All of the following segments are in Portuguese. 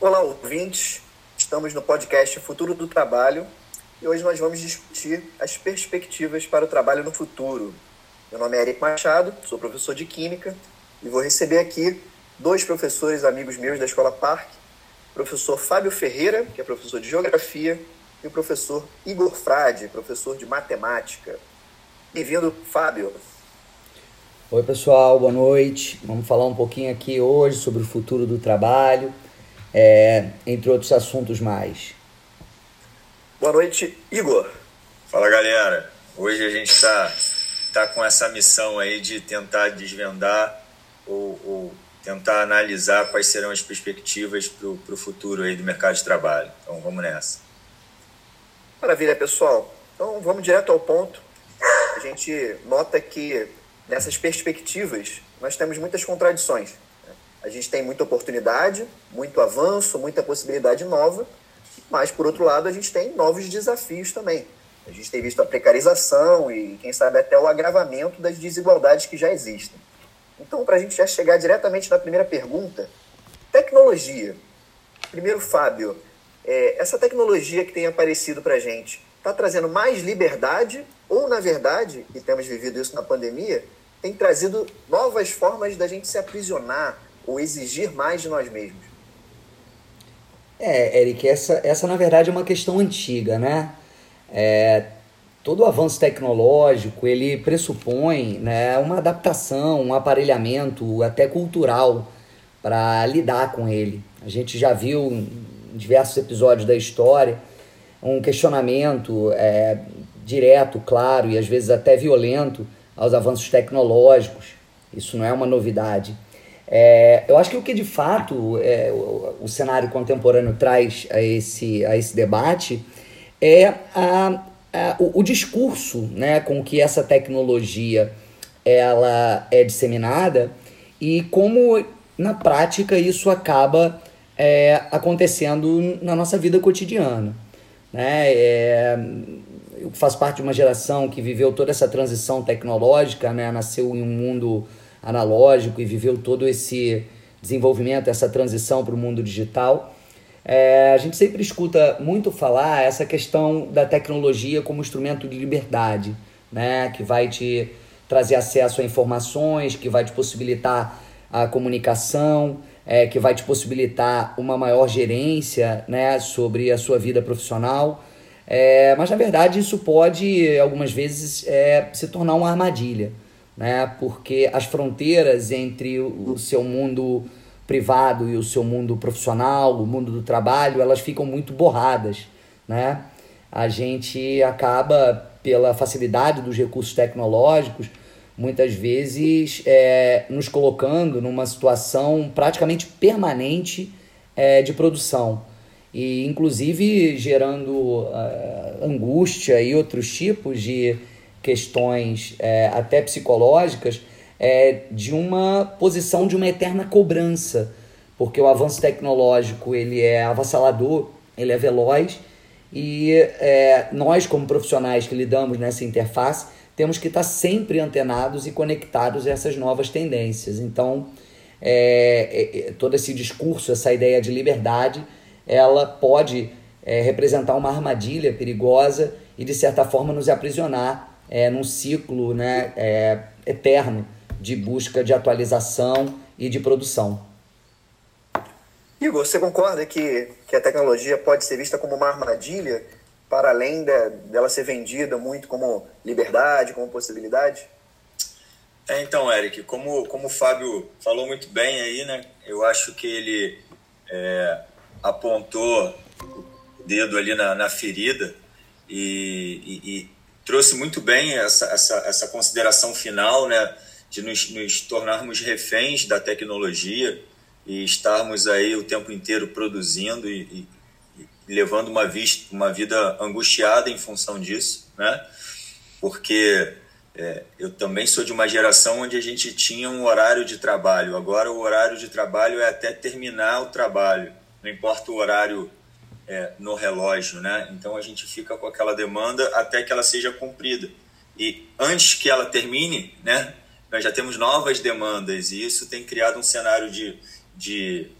Olá, ouvintes. Estamos no podcast Futuro do Trabalho e hoje nós vamos discutir as perspectivas para o trabalho no futuro. Meu nome é Eric Machado, sou professor de Química e vou receber aqui dois professores amigos meus da Escola Parque, o professor Fábio Ferreira, que é professor de Geografia, e o professor Igor Frade, professor de Matemática. Bem-vindo, Fábio. Oi, pessoal, boa noite. Vamos falar um pouquinho aqui hoje sobre o futuro do trabalho, é, entre outros assuntos mais. Boa noite, Igor. Fala, galera. Hoje a gente está tá com essa missão aí de tentar desvendar ou, ou tentar analisar quais serão as perspectivas para o futuro aí do mercado de trabalho. Então, vamos nessa. Maravilha, pessoal. Então, vamos direto ao ponto. A gente nota que nessas perspectivas nós temos muitas contradições. A gente tem muita oportunidade, muito avanço, muita possibilidade nova, mas, por outro lado, a gente tem novos desafios também. A gente tem visto a precarização e, quem sabe, até o agravamento das desigualdades que já existem. Então, para a gente já chegar diretamente na primeira pergunta, tecnologia. Primeiro, Fábio, é, essa tecnologia que tem aparecido para a gente está trazendo mais liberdade ou, na verdade, e temos vivido isso na pandemia, tem trazido novas formas da gente se aprisionar ou exigir mais de nós mesmos? É, Eric, essa, essa na verdade é uma questão antiga, né? É, todo o avanço tecnológico ele pressupõe né, uma adaptação, um aparelhamento até cultural para lidar com ele. A gente já viu em diversos episódios da história um questionamento é, direto, claro e às vezes até violento aos avanços tecnológicos. Isso não é uma novidade. É, eu acho que o que de fato é, o, o, cenário contemporâneo traz a esse, a esse debate é a, a, o, o, discurso né, com que essa tecnologia ela é disseminada e como na prática isso acaba é, acontecendo na nossa vida cotidiana. Né? É, eu faço parte de uma geração que viveu toda essa transição tecnológica, né? nasceu em um mundo analógico e viveu todo esse desenvolvimento, essa transição para o mundo digital. É, a gente sempre escuta muito falar essa questão da tecnologia como instrumento de liberdade, né? que vai te trazer acesso a informações, que vai te possibilitar a comunicação, é, que vai te possibilitar uma maior gerência né, sobre a sua vida profissional. É, mas na verdade isso pode algumas vezes é, se tornar uma armadilha, né? porque as fronteiras entre o seu mundo privado e o seu mundo profissional, o mundo do trabalho, elas ficam muito borradas. Né? A gente acaba, pela facilidade dos recursos tecnológicos, muitas vezes é, nos colocando numa situação praticamente permanente é, de produção e inclusive gerando uh, angústia e outros tipos de questões é, até psicológicas é, de uma posição de uma eterna cobrança, porque o avanço tecnológico ele é avassalador, ele é veloz e é, nós como profissionais que lidamos nessa interface temos que estar sempre antenados e conectados a essas novas tendências. Então, é, é, todo esse discurso, essa ideia de liberdade ela pode é, representar uma armadilha perigosa e, de certa forma, nos aprisionar é, num ciclo né, é, eterno de busca de atualização e de produção. Igor, você concorda que, que a tecnologia pode ser vista como uma armadilha para além de, dela ser vendida muito como liberdade, como possibilidade? É, então, Eric, como, como o Fábio falou muito bem aí, né, eu acho que ele é, apontou o dedo ali na, na ferida e, e, e, trouxe muito bem essa, essa, essa consideração final, né, de nos, nos tornarmos reféns da tecnologia e estarmos aí o tempo inteiro produzindo e, e, e levando uma, vista, uma vida angustiada em função disso, né? Porque é, eu também sou de uma geração onde a gente tinha um horário de trabalho. Agora o horário de trabalho é até terminar o trabalho não importa o horário é, no relógio, né? Então a gente fica com aquela demanda até que ela seja cumprida. E antes que ela termine, né? Nós já temos novas demandas e isso tem criado um cenário de, de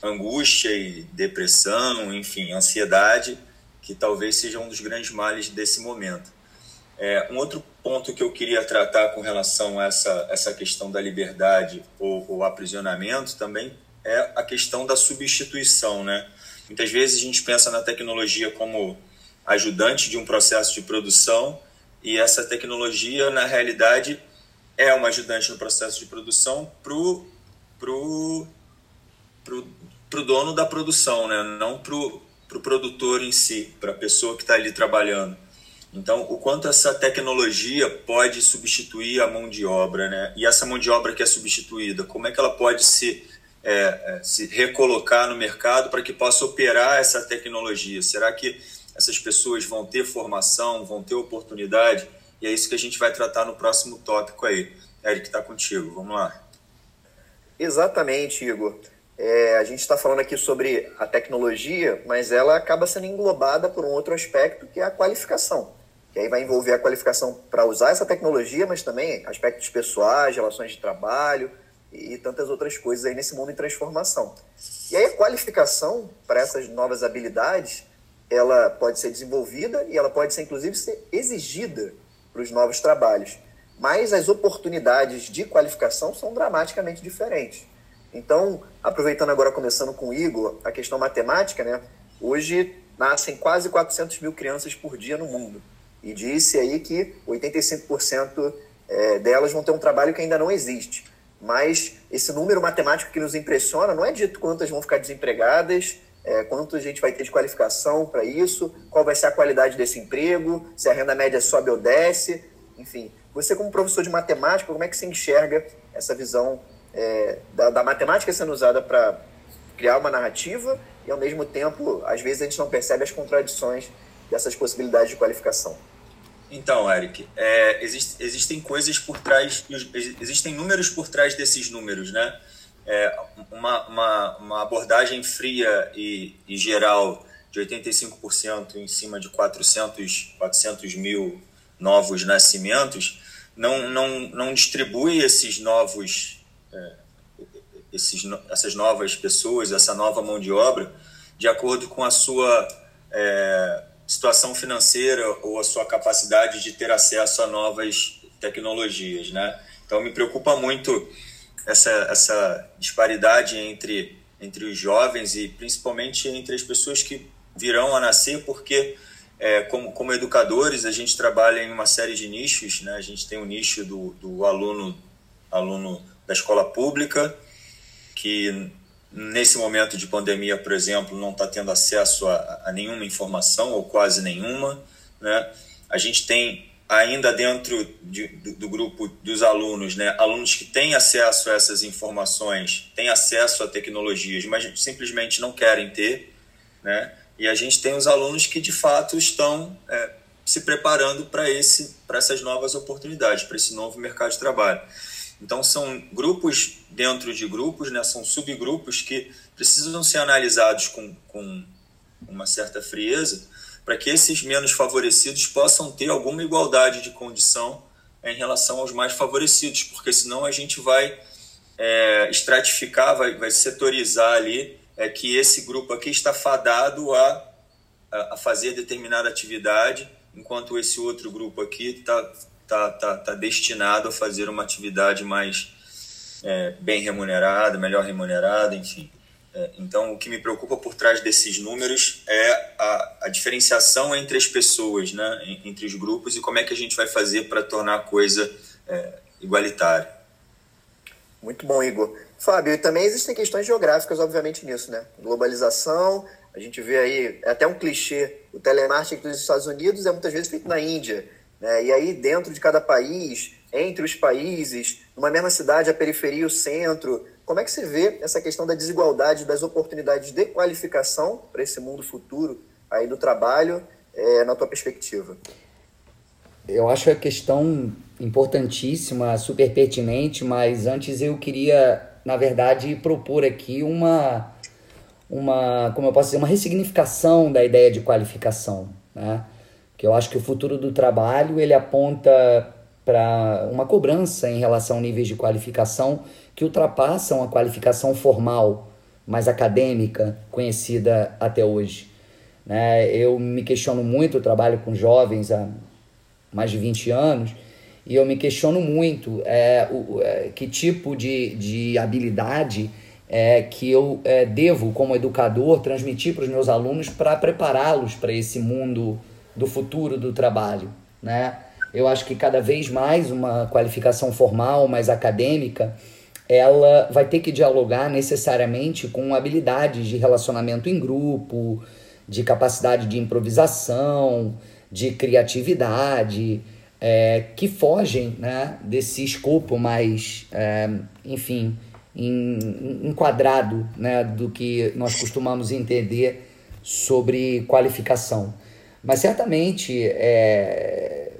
angústia e depressão, enfim, ansiedade, que talvez seja um dos grandes males desse momento. É, um outro ponto que eu queria tratar com relação a essa, essa questão da liberdade ou, ou aprisionamento também é a questão da substituição, né? Muitas vezes a gente pensa na tecnologia como ajudante de um processo de produção e essa tecnologia, na realidade, é uma ajudante no processo de produção para o pro, pro, pro dono da produção, né? não para o pro produtor em si, para a pessoa que está ali trabalhando. Então, o quanto essa tecnologia pode substituir a mão de obra, né? E essa mão de obra que é substituída, como é que ela pode se, é, é se recolocar no mercado para que possa operar essa tecnologia? Será que essas pessoas vão ter formação, vão ter oportunidade? E é isso que a gente vai tratar no próximo tópico aí. Eric, está contigo. Vamos lá. Exatamente, Igor. É, a gente está falando aqui sobre a tecnologia, mas ela acaba sendo englobada por um outro aspecto, que é a qualificação. Que aí vai envolver a qualificação para usar essa tecnologia, mas também aspectos pessoais, relações de trabalho e tantas outras coisas aí nesse mundo em transformação. E aí a qualificação para essas novas habilidades, ela pode ser desenvolvida e ela pode ser inclusive ser exigida para os novos trabalhos mas as oportunidades de qualificação são dramaticamente diferentes. Então, aproveitando agora, começando com o Igor, a questão matemática, né? Hoje nascem quase 400 mil crianças por dia no mundo. E disse aí que 85% é, delas vão ter um trabalho que ainda não existe. Mas esse número matemático que nos impressiona não é dito quantas vão ficar desempregadas, é, quanto a gente vai ter de qualificação para isso, qual vai ser a qualidade desse emprego, se a renda média sobe ou desce, enfim. Você, como professor de matemática, como é que você enxerga essa visão é, da, da, matemática sendo usada para criar uma narrativa e, ao mesmo tempo, às vezes a gente não percebe as contradições dessas possibilidades de qualificação? Então, Eric, é, exist, existem coisas por trás, existem números por trás desses números, né? É, uma, uma, uma, abordagem fria e, e geral de 85% em cima de 400, 400 mil novos nascimentos, não, não, não distribui esses novos, é, esses, essas novas pessoas, essa nova mão de obra, de acordo com a sua é, situação financeira ou a sua capacidade de ter acesso a novas tecnologias, né? Então me preocupa muito essa, essa disparidade entre, entre os jovens e principalmente entre as pessoas que virão a nascer, porque é, como, como educadores, a gente trabalha em uma série de nichos. Né? A gente tem o um nicho do, do aluno, aluno da escola pública, que nesse momento de pandemia, por exemplo, não está tendo acesso a, a, nenhuma informação ou quase nenhuma. Né? A gente tem ainda dentro de, do, do, grupo dos alunos, né, alunos que têm acesso a essas informações, têm acesso a tecnologias, mas simplesmente não querem ter, né? E a gente tem os alunos que de fato estão é, se preparando para esse para essas novas oportunidades, para esse novo mercado de trabalho. Então são grupos dentro de grupos, né? São subgrupos que precisam ser analisados com, com uma certa frieza para que esses menos favorecidos possam ter alguma igualdade de condição em relação aos mais favorecidos, porque senão a gente vai é, estratificar, vai, vai setorizar ali é que esse grupo aqui está fadado a, a fazer determinada atividade, enquanto esse outro grupo aqui está tá, tá, tá destinado a fazer uma atividade mais é, bem remunerada, melhor remunerada, enfim. É, então, o que me preocupa por trás desses números é a, a diferenciação entre as pessoas, né, entre os grupos, e como é que a gente vai fazer para tornar a coisa é, igualitária. Muito bom, Igor. Fábio, e também existem questões geográficas, obviamente, nisso, né? Globalização, a gente vê aí, é até um clichê, o telemarketing dos Estados Unidos é muitas vezes feito na Índia, né? E aí, dentro de cada país, entre os países, numa mesma cidade, a periferia o centro, como é que se vê essa questão da desigualdade das oportunidades de qualificação para esse mundo futuro aí do trabalho, é, na tua perspectiva? Eu acho a questão importantíssima, super pertinente, mas antes eu queria na verdade, propor aqui uma, uma, como eu posso dizer, uma ressignificação da ideia de qualificação, né? Que eu acho que o futuro do trabalho ele aponta para uma cobrança em relação a níveis de qualificação que ultrapassam a qualificação formal, mais acadêmica conhecida até hoje. Né? Eu me questiono muito, eu trabalho com jovens há mais de 20 anos, e eu me questiono muito é, o, é, que tipo de, de habilidade é, que eu é, devo, como educador, transmitir para os meus alunos para prepará-los para esse mundo do futuro do trabalho. Né? Eu acho que cada vez mais uma qualificação formal, mais acadêmica, ela vai ter que dialogar necessariamente com habilidades de relacionamento em grupo, de capacidade de improvisação, de criatividade, é, que fogem né, desse escopo mais, é, enfim, enquadrado né, do que nós costumamos entender sobre qualificação. Mas certamente é,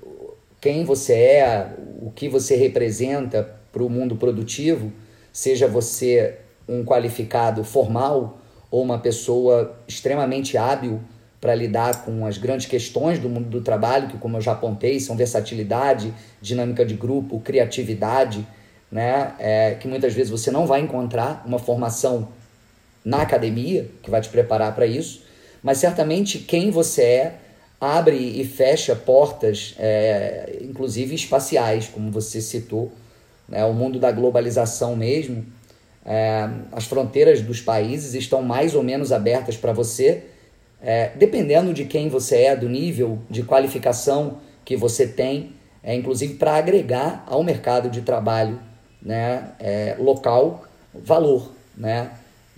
quem você é, o que você representa para o mundo produtivo, seja você um qualificado formal ou uma pessoa extremamente hábil para lidar com as grandes questões do mundo do trabalho, que, como eu já apontei, são versatilidade, dinâmica de grupo, criatividade, né? É, que muitas vezes você não vai encontrar uma formação na academia que vai te preparar para isso, mas certamente quem você é abre e fecha portas, é, inclusive espaciais, como você citou, né? o mundo da globalização mesmo. É, as fronteiras dos países estão mais ou menos abertas para você, é, dependendo de quem você é, do nível de qualificação que você tem, é, inclusive para agregar ao mercado de trabalho né, é, local valor. Né?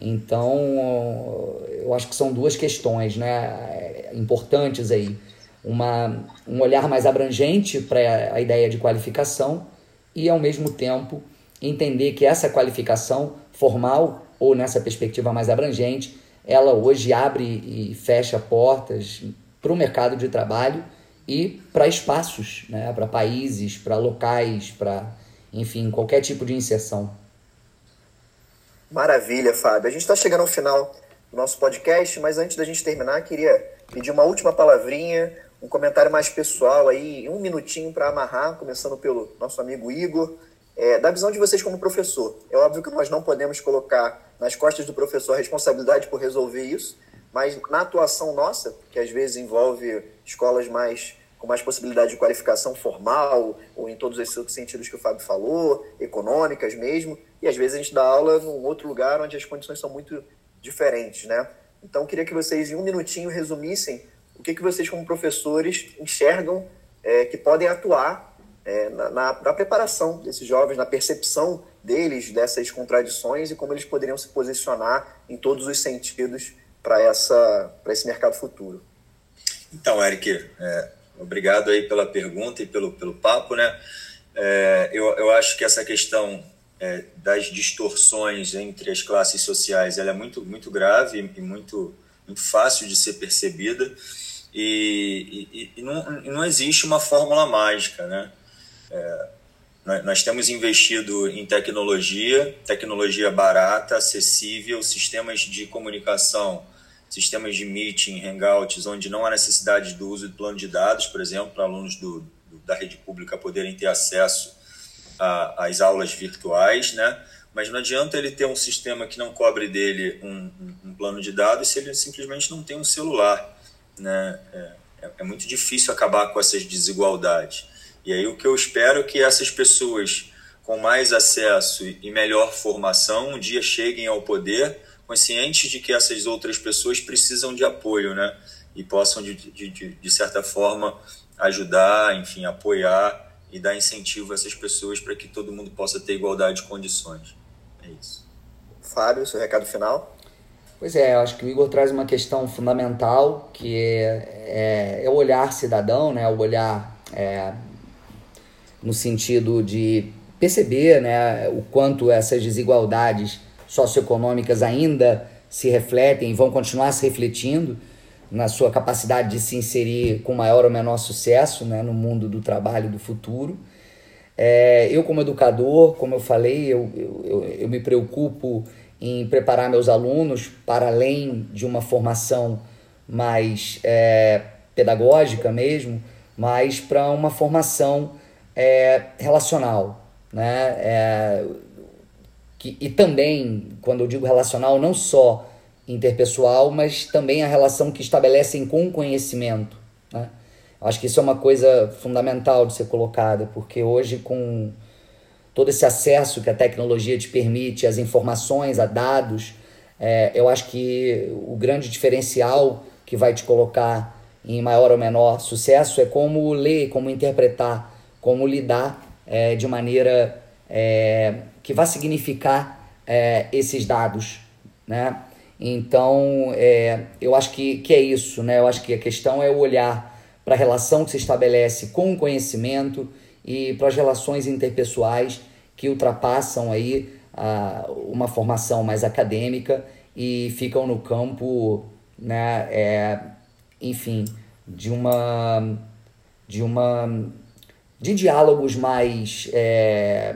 Então, eu acho que são duas questões né, importantes aí. Uma, um olhar mais abrangente para a ideia de qualificação e, ao mesmo tempo, entender que essa qualificação formal ou nessa perspectiva mais abrangente, ela hoje abre e fecha portas para o mercado de trabalho e para espaços, né? para países, para locais, para, enfim, qualquer tipo de inserção. Maravilha, Fábio. A gente está chegando ao final do nosso podcast, mas antes da gente terminar, queria pedir uma última palavrinha, um comentário mais pessoal aí, um minutinho para amarrar, começando pelo nosso amigo Igor. É, da visão de vocês como professor, é óbvio que nós não podemos colocar nas costas do professor a responsabilidade por resolver isso, mas na atuação nossa, que às vezes envolve escolas mais com mais possibilidade de qualificação formal, ou em todos esses outros sentidos que o Fábio falou, econômicas mesmo, e às vezes a gente dá aula num outro lugar onde as condições são muito diferentes, né? Então, queria que vocês, em um minutinho, resumissem o que, que vocês, como professores, enxergam é, que podem atuar é, na, na, na, preparação desses jovens, na percepção deles dessas contradições e como eles poderiam se posicionar em todos os sentidos para esse mercado futuro. Então, Eric, é, obrigado aí pela pergunta e pelo, pelo papo, né? É, eu, eu acho que essa questão é, das distorções entre as classes sociais ela é muito, muito grave e muito, muito fácil de ser percebida e, e, e, não, não existe uma fórmula mágica, né? É, nós temos investido em tecnologia, tecnologia barata, acessível, sistemas de comunicação, sistemas de meeting, hangouts, onde não há necessidade do uso de plano de dados, por exemplo, para alunos do, do, da rede pública poderem ter acesso às aulas virtuais, né? Mas não adianta ele ter um sistema que não cobre dele um, um, um plano de dados se ele simplesmente não tem um celular, né? É, é, é muito difícil acabar com essas desigualdades. E aí o que eu espero é que essas pessoas com mais acesso e melhor formação um dia cheguem ao poder conscientes de que essas outras pessoas precisam de apoio, né? E possam, de, de, de certa forma, ajudar, enfim, apoiar e dar incentivo a essas pessoas para que todo mundo possa ter igualdade de condições. É isso. Fábio, seu recado final? Pois é, eu acho que o Igor traz uma questão fundamental que é, é, é o olhar cidadão, né? o olhar é, no sentido de perceber né, o quanto essas desigualdades socioeconômicas ainda se refletem e vão continuar se refletindo na sua capacidade de se inserir com maior ou menor sucesso né, no mundo do trabalho do futuro. É, eu, como educador, como eu falei, eu, eu, eu me preocupo em preparar meus alunos para além de uma formação mais é, pedagógica mesmo, mas para uma formação é, relacional, né? É, que, e também, quando eu digo relacional, não só interpessoal, mas também a relação que estabelecem com o conhecimento. Né? Acho que isso é uma coisa fundamental de ser colocada, porque hoje, com todo esse acesso que a tecnologia te permite, as informações, a dados, é, eu acho que o grande diferencial que vai te colocar em maior ou menor sucesso é como ler, como interpretar, como lidar é, de maneira é, que vai significar é, esses dados, né? Então, é, eu acho que, que é isso, né? Eu acho que a questão é o olhar para a relação que se estabelece com o conhecimento e para as relações interpessoais que ultrapassam aí a, uma formação mais acadêmica e ficam no campo, né? É, enfim, de uma de uma de diálogos mais é,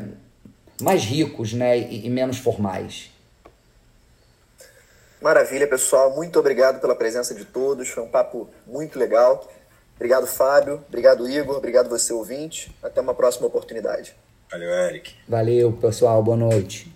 mais ricos, né, e, e menos formais. Maravilha, pessoal. Muito obrigado pela presença de todos. Foi um papo muito legal. Obrigado, Fábio. Obrigado, Igor. Obrigado, você, ouvinte. Até uma próxima oportunidade. Valeu, Eric. Valeu, pessoal. Boa noite.